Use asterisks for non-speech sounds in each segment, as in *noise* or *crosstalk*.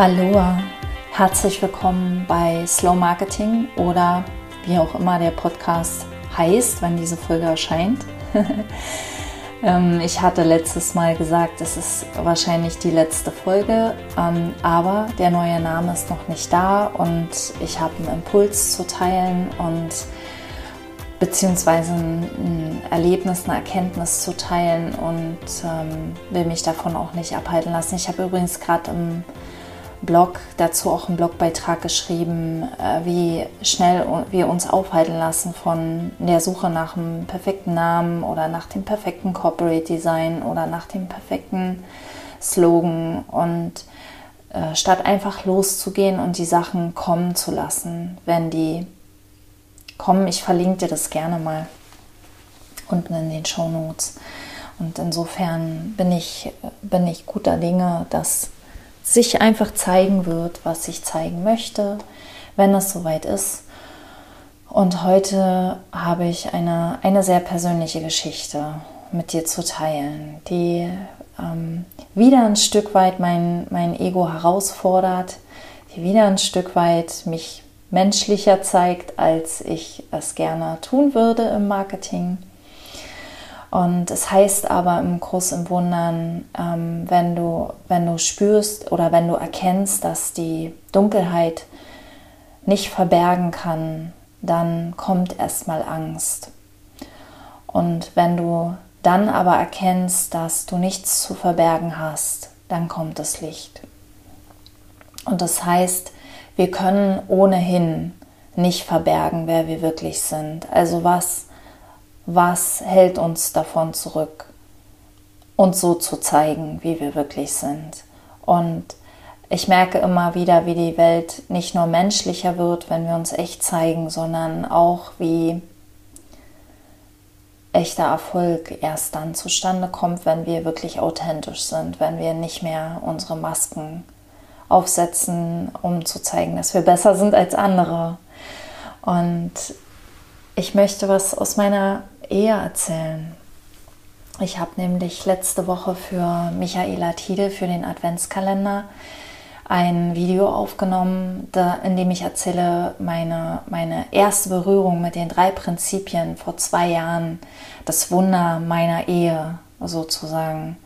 Aloha, herzlich willkommen bei Slow Marketing oder wie auch immer der Podcast heißt, wenn diese Folge erscheint. *laughs* Ähm, ich hatte letztes Mal gesagt, es ist wahrscheinlich die letzte Folge, ähm, aber der neue Name ist noch nicht da und ich habe einen Impuls zu teilen und beziehungsweise ein Erlebnis, eine Erkenntnis zu teilen und ähm, will mich davon auch nicht abhalten lassen. Ich habe übrigens gerade im Blog dazu auch einen Blogbeitrag geschrieben, äh, wie schnell wir uns aufhalten lassen von der Suche nach einem perfekten Namen oder nach dem perfekten Corporate Design oder nach dem perfekten Slogan und äh, statt einfach loszugehen und die Sachen kommen zu lassen, wenn die kommen, ich verlinke dir das gerne mal unten in den Show Notes. Und insofern bin ich, bin ich guter Dinge, dass sich einfach zeigen wird, was ich zeigen möchte, wenn es soweit ist. Und heute habe ich eine, eine sehr persönliche Geschichte mit dir zu teilen, die ähm, wieder ein Stück weit mein, mein Ego herausfordert, die wieder ein Stück weit mich menschlicher zeigt, als ich es gerne tun würde im Marketing. Und es heißt aber im Kurs im Wundern, ähm, wenn, du, wenn du spürst oder wenn du erkennst, dass die Dunkelheit nicht verbergen kann, dann kommt erstmal Angst. Und wenn du dann aber erkennst, dass du nichts zu verbergen hast, dann kommt das Licht. Und das heißt, wir können ohnehin nicht verbergen, wer wir wirklich sind. Also was was hält uns davon zurück, uns so zu zeigen, wie wir wirklich sind. Und ich merke immer wieder, wie die Welt nicht nur menschlicher wird, wenn wir uns echt zeigen, sondern auch wie echter Erfolg erst dann zustande kommt, wenn wir wirklich authentisch sind, wenn wir nicht mehr unsere Masken aufsetzen, um zu zeigen, dass wir besser sind als andere. Und ich möchte was aus meiner Ehe erzählen. Ich habe nämlich letzte Woche für Michaela Tiede für den Adventskalender ein Video aufgenommen, in dem ich erzähle meine, meine erste Berührung mit den drei Prinzipien vor zwei Jahren, das Wunder meiner Ehe sozusagen.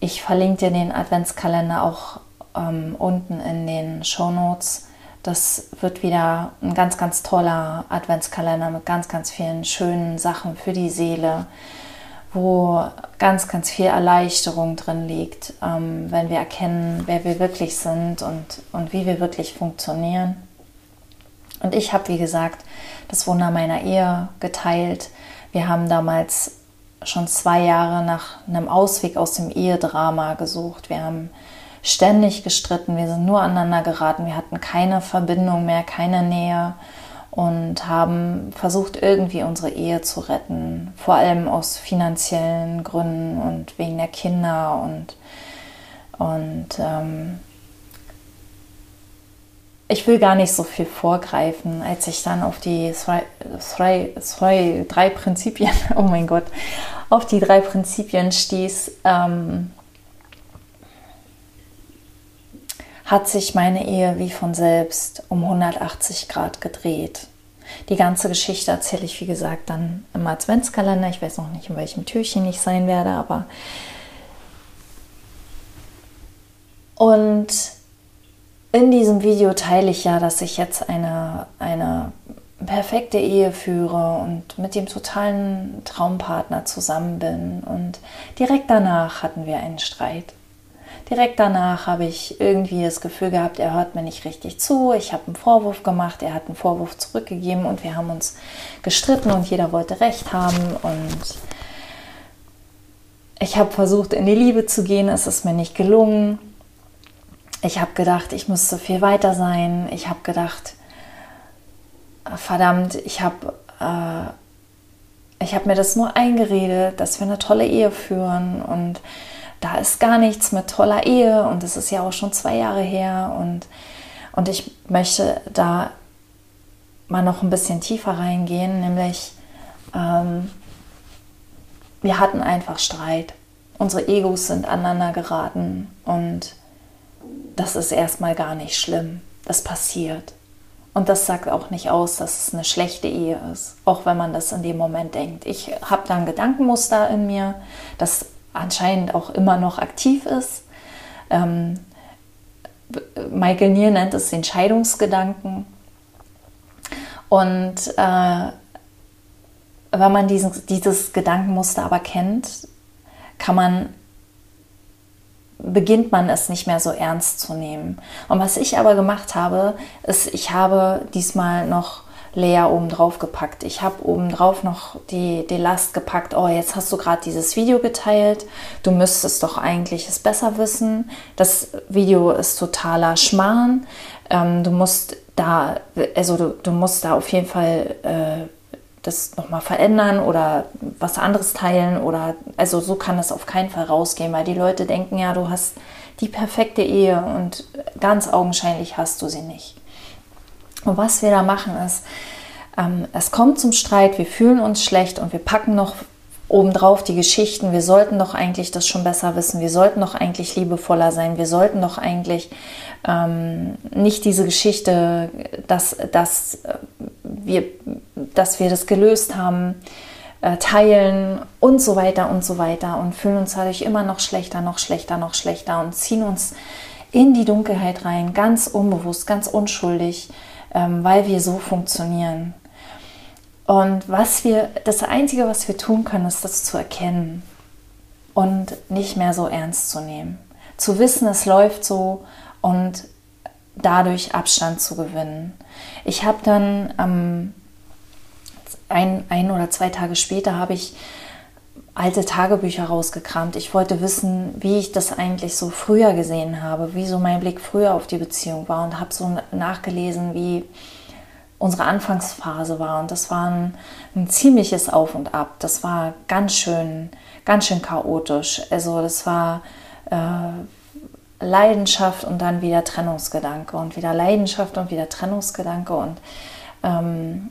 Ich verlinke dir den Adventskalender auch ähm, unten in den Show Notes. Das wird wieder ein ganz, ganz toller Adventskalender mit ganz, ganz vielen schönen Sachen für die Seele, wo ganz, ganz viel Erleichterung drin liegt, ähm, wenn wir erkennen, wer wir wirklich sind und, und wie wir wirklich funktionieren. Und ich habe, wie gesagt, das Wunder meiner Ehe geteilt. Wir haben damals schon zwei Jahre nach einem Ausweg aus dem Ehedrama gesucht. Wir haben ständig gestritten, wir sind nur aneinander geraten, wir hatten keine Verbindung mehr, keine Nähe und haben versucht, irgendwie unsere Ehe zu retten, vor allem aus finanziellen Gründen und wegen der Kinder und, und ähm, ich will gar nicht so viel vorgreifen, als ich dann auf die zwei, zwei, zwei, drei Prinzipien, *laughs* oh mein Gott, auf die drei Prinzipien stieß, ähm, hat sich meine Ehe wie von selbst um 180 Grad gedreht. Die ganze Geschichte erzähle ich, wie gesagt, dann im Adventskalender. Ich weiß noch nicht, in welchem Türchen ich sein werde, aber. Und in diesem Video teile ich ja, dass ich jetzt eine, eine perfekte Ehe führe und mit dem totalen Traumpartner zusammen bin. Und direkt danach hatten wir einen Streit. Direkt danach habe ich irgendwie das Gefühl gehabt, er hört mir nicht richtig zu. Ich habe einen Vorwurf gemacht, er hat einen Vorwurf zurückgegeben und wir haben uns gestritten und jeder wollte Recht haben. Und ich habe versucht, in die Liebe zu gehen. Es ist mir nicht gelungen. Ich habe gedacht, ich müsste viel weiter sein. Ich habe gedacht, verdammt, ich habe äh, ich habe mir das nur eingeredet, dass wir eine tolle Ehe führen und da ist gar nichts mit toller Ehe und es ist ja auch schon zwei Jahre her und, und ich möchte da mal noch ein bisschen tiefer reingehen, nämlich ähm, wir hatten einfach Streit. Unsere Egos sind aneinander geraten und das ist erstmal gar nicht schlimm. Das passiert. Und das sagt auch nicht aus, dass es eine schlechte Ehe ist, auch wenn man das in dem Moment denkt. Ich habe da ein Gedankenmuster in mir, das anscheinend auch immer noch aktiv ist. Ähm, Michael Neal nennt es den Scheidungsgedanken. Und äh, wenn man diesen, dieses Gedankenmuster aber kennt, kann man beginnt man es nicht mehr so ernst zu nehmen. Und was ich aber gemacht habe, ist, ich habe diesmal noch Lea oben drauf gepackt. Ich habe oben drauf noch die, die Last gepackt. Oh, jetzt hast du gerade dieses Video geteilt. Du müsstest doch eigentlich es besser wissen. Das Video ist totaler Schmarrn. Ähm, du musst da, also du, du musst da auf jeden Fall äh, das nochmal verändern oder was anderes teilen oder also so kann das auf keinen Fall rausgehen, weil die Leute denken ja, du hast die perfekte Ehe und ganz augenscheinlich hast du sie nicht. Und was wir da machen ist, ähm, es kommt zum Streit, wir fühlen uns schlecht und wir packen noch obendrauf die Geschichten, wir sollten doch eigentlich das schon besser wissen, wir sollten doch eigentlich liebevoller sein, wir sollten doch eigentlich ähm, nicht diese Geschichte, dass, dass, äh, wir, dass wir das gelöst haben, äh, teilen und so weiter und so weiter und fühlen uns dadurch immer noch schlechter, noch schlechter, noch schlechter und ziehen uns in die Dunkelheit rein, ganz unbewusst, ganz unschuldig, ähm, weil wir so funktionieren. Und was wir, das Einzige, was wir tun können, ist das zu erkennen und nicht mehr so ernst zu nehmen. Zu wissen, es läuft so und dadurch Abstand zu gewinnen. Ich habe dann ähm, ein, ein oder zwei Tage später habe ich alte Tagebücher rausgekramt. Ich wollte wissen, wie ich das eigentlich so früher gesehen habe, wie so mein Blick früher auf die Beziehung war und habe so nachgelesen, wie unsere Anfangsphase war. Und das war ein, ein, ziemliches Auf und Ab. Das war ganz schön, ganz schön chaotisch. Also das war äh, Leidenschaft und dann wieder Trennungsgedanke und wieder Leidenschaft und wieder Trennungsgedanke und ähm,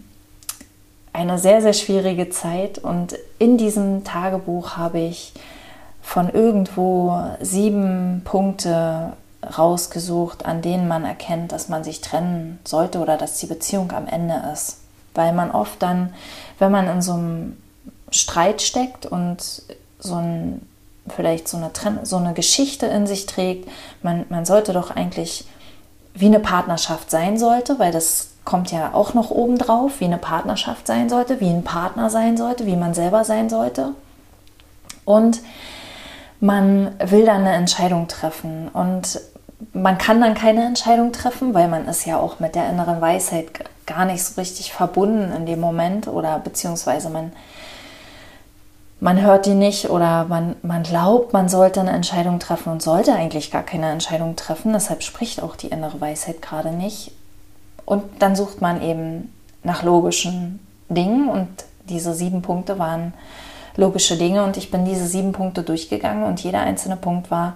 eine sehr, sehr schwierige Zeit. Und in diesem Tagebuch habe ich von irgendwo sieben Punkte rausgesucht, an denen man erkennt, dass man sich trennen sollte oder dass die Beziehung am Ende ist. Weil man oft dann, wenn man in so einem Streit steckt und so ein, vielleicht so eine, so eine Geschichte in sich trägt, man, man sollte doch eigentlich wie eine Partnerschaft sein sollte, weil das kommt ja auch noch oben drauf, wie eine Partnerschaft sein sollte, wie ein Partner sein sollte, wie man selber sein sollte. Und man will dann eine Entscheidung treffen. Und man kann dann keine Entscheidung treffen, weil man ist ja auch mit der inneren Weisheit gar nicht so richtig verbunden in dem Moment oder beziehungsweise man, man hört die nicht oder man, man glaubt, man sollte eine Entscheidung treffen und sollte eigentlich gar keine Entscheidung treffen. Deshalb spricht auch die innere Weisheit gerade nicht. Und dann sucht man eben nach logischen Dingen und diese sieben Punkte waren logische Dinge und ich bin diese sieben Punkte durchgegangen und jeder einzelne Punkt war,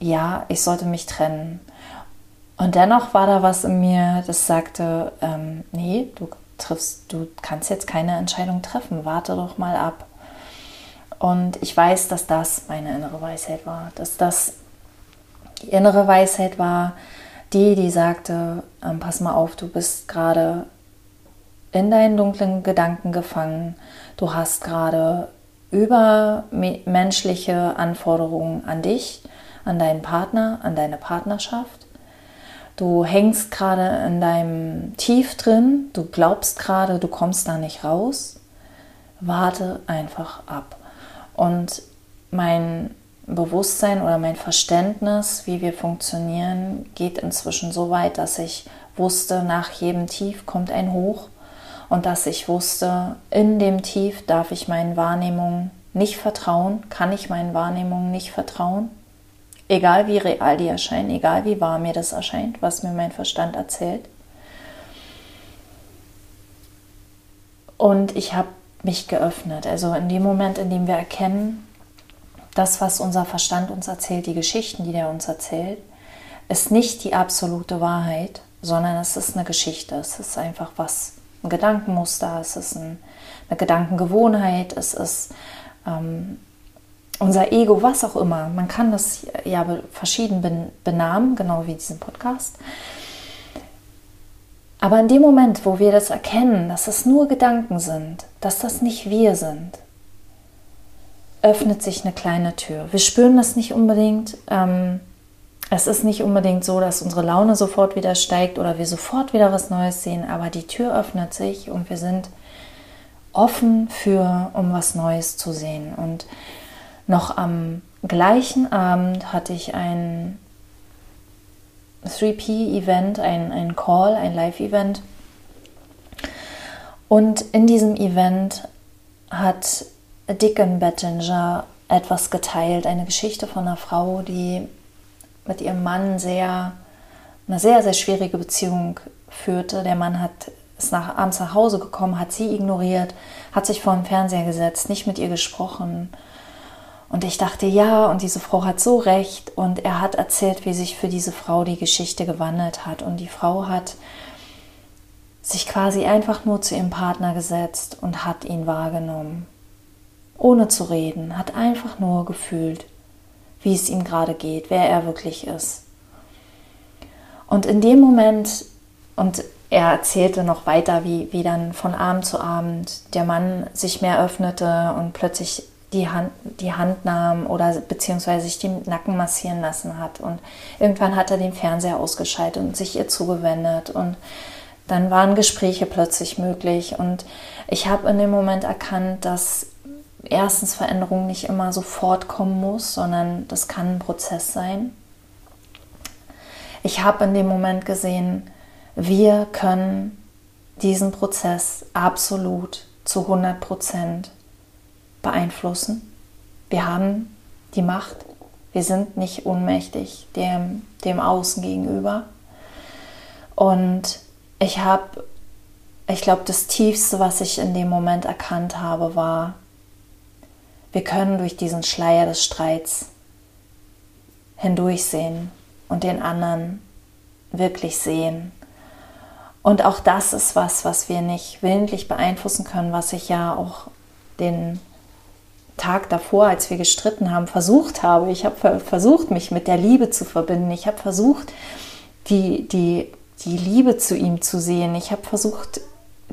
ja, ich sollte mich trennen. Und dennoch war da was in mir, das sagte, ähm, nee, du triffst, du kannst jetzt keine Entscheidung treffen, warte doch mal ab. Und ich weiß, dass das meine innere Weisheit war, dass das die innere Weisheit war, die, die sagte, ähm, pass mal auf, du bist gerade in deinen dunklen Gedanken gefangen, du hast gerade übermenschliche Anforderungen an dich an deinen Partner, an deine Partnerschaft. Du hängst gerade in deinem Tief drin, du glaubst gerade, du kommst da nicht raus. Warte einfach ab. Und mein Bewusstsein oder mein Verständnis, wie wir funktionieren, geht inzwischen so weit, dass ich wusste, nach jedem Tief kommt ein Hoch und dass ich wusste, in dem Tief darf ich meinen Wahrnehmungen nicht vertrauen, kann ich meinen Wahrnehmungen nicht vertrauen. Egal wie real die erscheinen, egal wie wahr mir das erscheint, was mir mein Verstand erzählt. Und ich habe mich geöffnet. Also in dem Moment, in dem wir erkennen, das, was unser Verstand uns erzählt, die Geschichten, die der uns erzählt, ist nicht die absolute Wahrheit, sondern es ist eine Geschichte. Es ist einfach was, ein Gedankenmuster, es ist ein, eine Gedankengewohnheit, es ist ähm, unser Ego, was auch immer. Man kann das ja verschieden benamen, genau wie diesen Podcast. Aber in dem Moment, wo wir das erkennen, dass es nur Gedanken sind, dass das nicht wir sind, öffnet sich eine kleine Tür. Wir spüren das nicht unbedingt. Ähm, es ist nicht unbedingt so, dass unsere Laune sofort wieder steigt oder wir sofort wieder was Neues sehen, aber die Tür öffnet sich und wir sind offen für, um was Neues zu sehen. Und noch am gleichen Abend hatte ich ein 3P-Event, ein, ein Call, ein Live-Event. Und in diesem Event hat Dickon Bettinger etwas geteilt, eine Geschichte von einer Frau, die mit ihrem Mann sehr, eine sehr, sehr schwierige Beziehung führte. Der Mann hat, ist nach, abends nach Hause gekommen, hat sie ignoriert, hat sich vor den Fernseher gesetzt, nicht mit ihr gesprochen. Und ich dachte, ja, und diese Frau hat so recht. Und er hat erzählt, wie sich für diese Frau die Geschichte gewandelt hat. Und die Frau hat sich quasi einfach nur zu ihrem Partner gesetzt und hat ihn wahrgenommen ohne zu reden, hat einfach nur gefühlt, wie es ihm gerade geht, wer er wirklich ist. Und in dem Moment, und er erzählte noch weiter, wie, wie dann von Abend zu Abend der Mann sich mehr öffnete und plötzlich die Hand, die Hand nahm oder beziehungsweise sich den Nacken massieren lassen hat. Und irgendwann hat er den Fernseher ausgeschaltet und sich ihr zugewendet. Und dann waren Gespräche plötzlich möglich. Und ich habe in dem Moment erkannt, dass erstens Veränderung nicht immer sofort kommen muss, sondern das kann ein Prozess sein. Ich habe in dem Moment gesehen, wir können diesen Prozess absolut zu 100 Prozent beeinflussen. Wir haben die Macht. Wir sind nicht ohnmächtig dem, dem Außen gegenüber. Und ich habe, ich glaube, das Tiefste, was ich in dem Moment erkannt habe, war, wir können durch diesen Schleier des Streits hindurchsehen und den anderen wirklich sehen. Und auch das ist was, was wir nicht willentlich beeinflussen können, was ich ja auch den Tag davor, als wir gestritten haben, versucht habe. Ich habe versucht, mich mit der Liebe zu verbinden. Ich habe versucht, die, die, die Liebe zu ihm zu sehen. Ich habe versucht,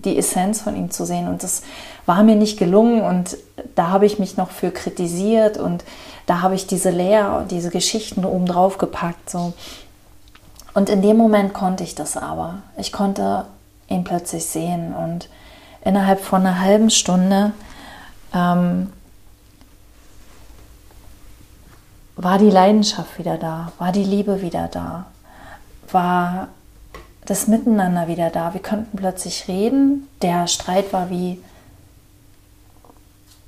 die Essenz von ihm zu sehen. Und das war mir nicht gelungen und da habe ich mich noch für kritisiert und da habe ich diese Lehr, diese Geschichten oben drauf gepackt. So. Und in dem Moment konnte ich das aber. Ich konnte ihn plötzlich sehen und innerhalb von einer halben Stunde ähm, war die Leidenschaft wieder da, war die Liebe wieder da, war das Miteinander wieder da. Wir konnten plötzlich reden. Der Streit war wie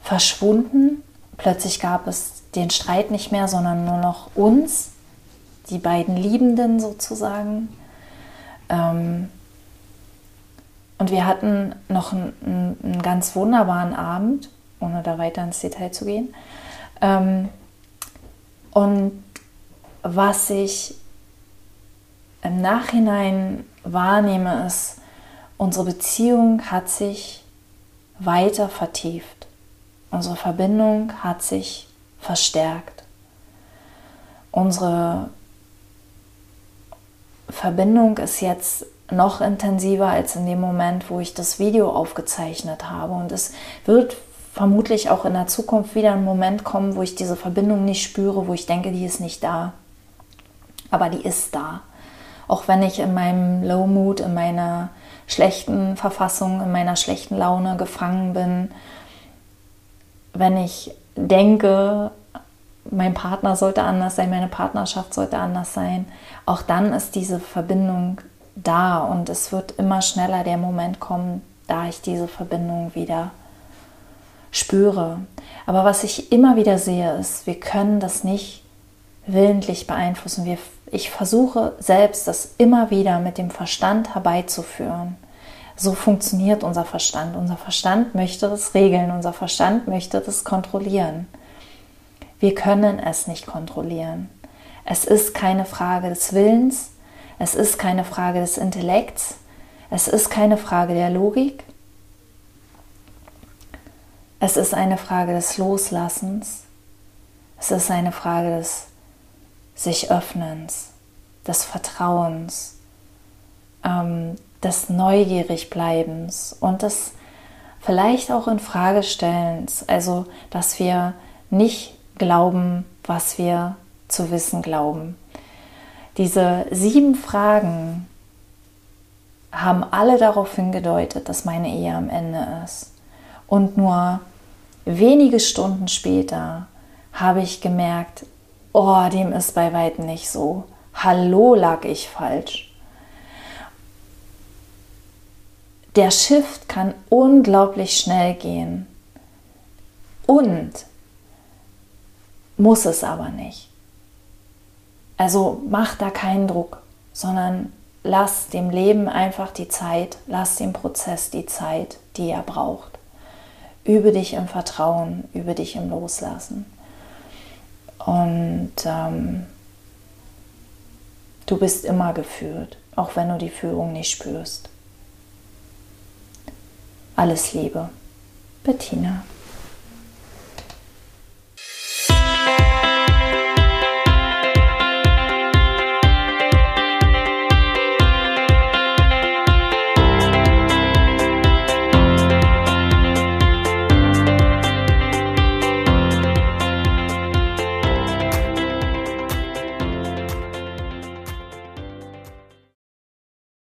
verschwunden. Plötzlich gab es den Streit nicht mehr, sondern nur noch uns, die beiden Liebenden sozusagen. Ähm, und wir hatten noch einen, einen, ganz wunderbaren Abend, ohne da weiter ins Detail zu gehen. Ähm, und was ich im Nachhinein wahrnehme, ist, unsere Beziehung hat sich weiter vertieft. Unsere Verbindung hat sich verstärkt. Unsere Verbindung ist jetzt noch intensiver als in dem Moment, wo ich das Video aufgezeichnet habe. Und es wird vermutlich auch in der Zukunft wieder ein Moment kommen, wo ich diese Verbindung nicht spüre, wo ich denke, die ist nicht da. Aber die ist da. Auch wenn ich in meinem Low Mood, in meiner schlechten Verfassung, in meiner schlechten Laune gefangen bin, wenn ich denke, mein Partner sollte anders sein, meine Partnerschaft sollte anders sein, auch dann ist diese Verbindung da und es wird immer schneller der Moment kommen, da ich diese Verbindung wieder spüre. Aber was ich immer wieder sehe, ist, wir können das nicht willentlich beeinflussen. Wir ich versuche selbst das immer wieder mit dem Verstand herbeizuführen. So funktioniert unser Verstand. Unser Verstand möchte das regeln, unser Verstand möchte das kontrollieren. Wir können es nicht kontrollieren. Es ist keine Frage des Willens, es ist keine Frage des Intellekts, es ist keine Frage der Logik, es ist eine Frage des Loslassens Es ist eine Frage des sich Öffnens, des Vertrauens, ähm, des Neugierigbleibens und des vielleicht auch in Fragestellens, also dass wir nicht glauben, was wir zu wissen glauben. Diese sieben Fragen haben alle darauf hingedeutet, dass meine Ehe am Ende ist. Und nur wenige Stunden später habe ich gemerkt, oh, dem ist bei weitem nicht so. Hallo lag ich falsch. Der Shift kann unglaublich schnell gehen. Und muss es aber nicht. Also mach da keinen Druck, sondern lass dem Leben einfach die Zeit, lass dem Prozess die Zeit, die er braucht. Übe dich im Vertrauen, übe dich im Loslassen. Und ähm, du bist immer geführt, auch wenn du die Führung nicht spürst. Alles Liebe, Bettina.